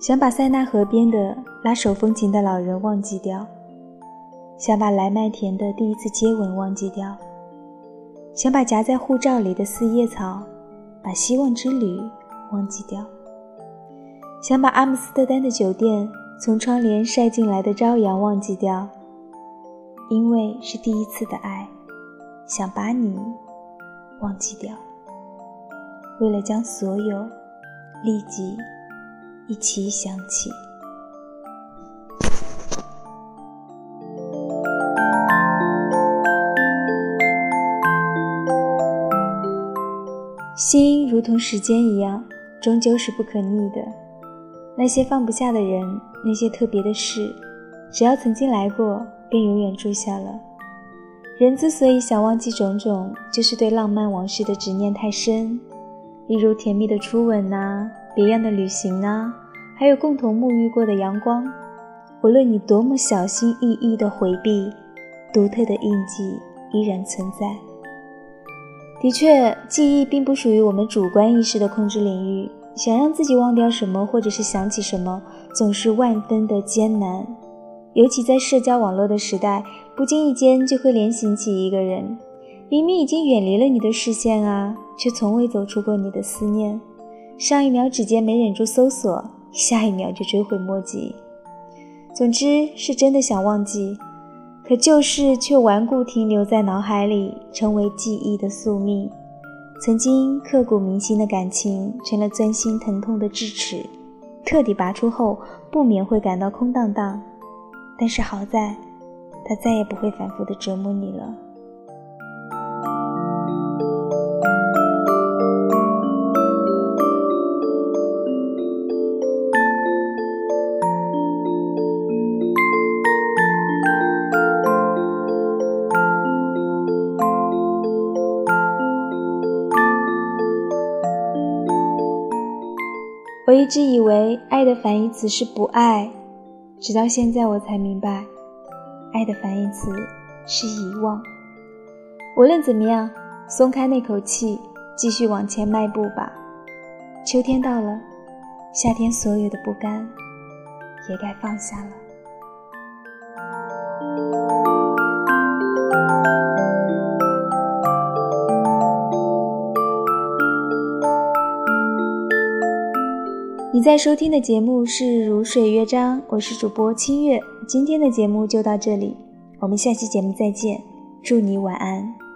想把塞纳河边的拉手风琴的老人忘记掉，想把来麦田的第一次接吻忘记掉，想把夹在护照里的四叶草，把希望之旅忘记掉，想把阿姆斯特丹的酒店从窗帘晒进来的朝阳忘记掉，因为是第一次的爱，想把你忘记掉，为了将所有立即。一起想起，心如同时间一样，终究是不可逆的。那些放不下的人，那些特别的事，只要曾经来过，便永远住下了。人之所以想忘记种种，就是对浪漫往事的执念太深，例如甜蜜的初吻呐。别样的旅行呢，还有共同沐浴过的阳光。无论你多么小心翼翼地回避，独特的印记依然存在。的确，记忆并不属于我们主观意识的控制领域。想让自己忘掉什么，或者是想起什么，总是万分的艰难。尤其在社交网络的时代，不经意间就会联想起一个人，明明已经远离了你的视线啊，却从未走出过你的思念。上一秒指尖没忍住搜索，下一秒就追悔莫及。总之是真的想忘记，可旧事却顽固停留在脑海里，成为记忆的宿命。曾经刻骨铭心的感情，成了钻心疼痛的智齿，彻底拔出后，不免会感到空荡荡。但是好在，他再也不会反复的折磨你了。我一直以为爱的反义词是不爱，直到现在我才明白，爱的反义词是遗忘。无论怎么样，松开那口气，继续往前迈步吧。秋天到了，夏天所有的不甘也该放下了。你在收听的节目是《如水乐章》，我是主播清月。今天的节目就到这里，我们下期节目再见，祝你晚安。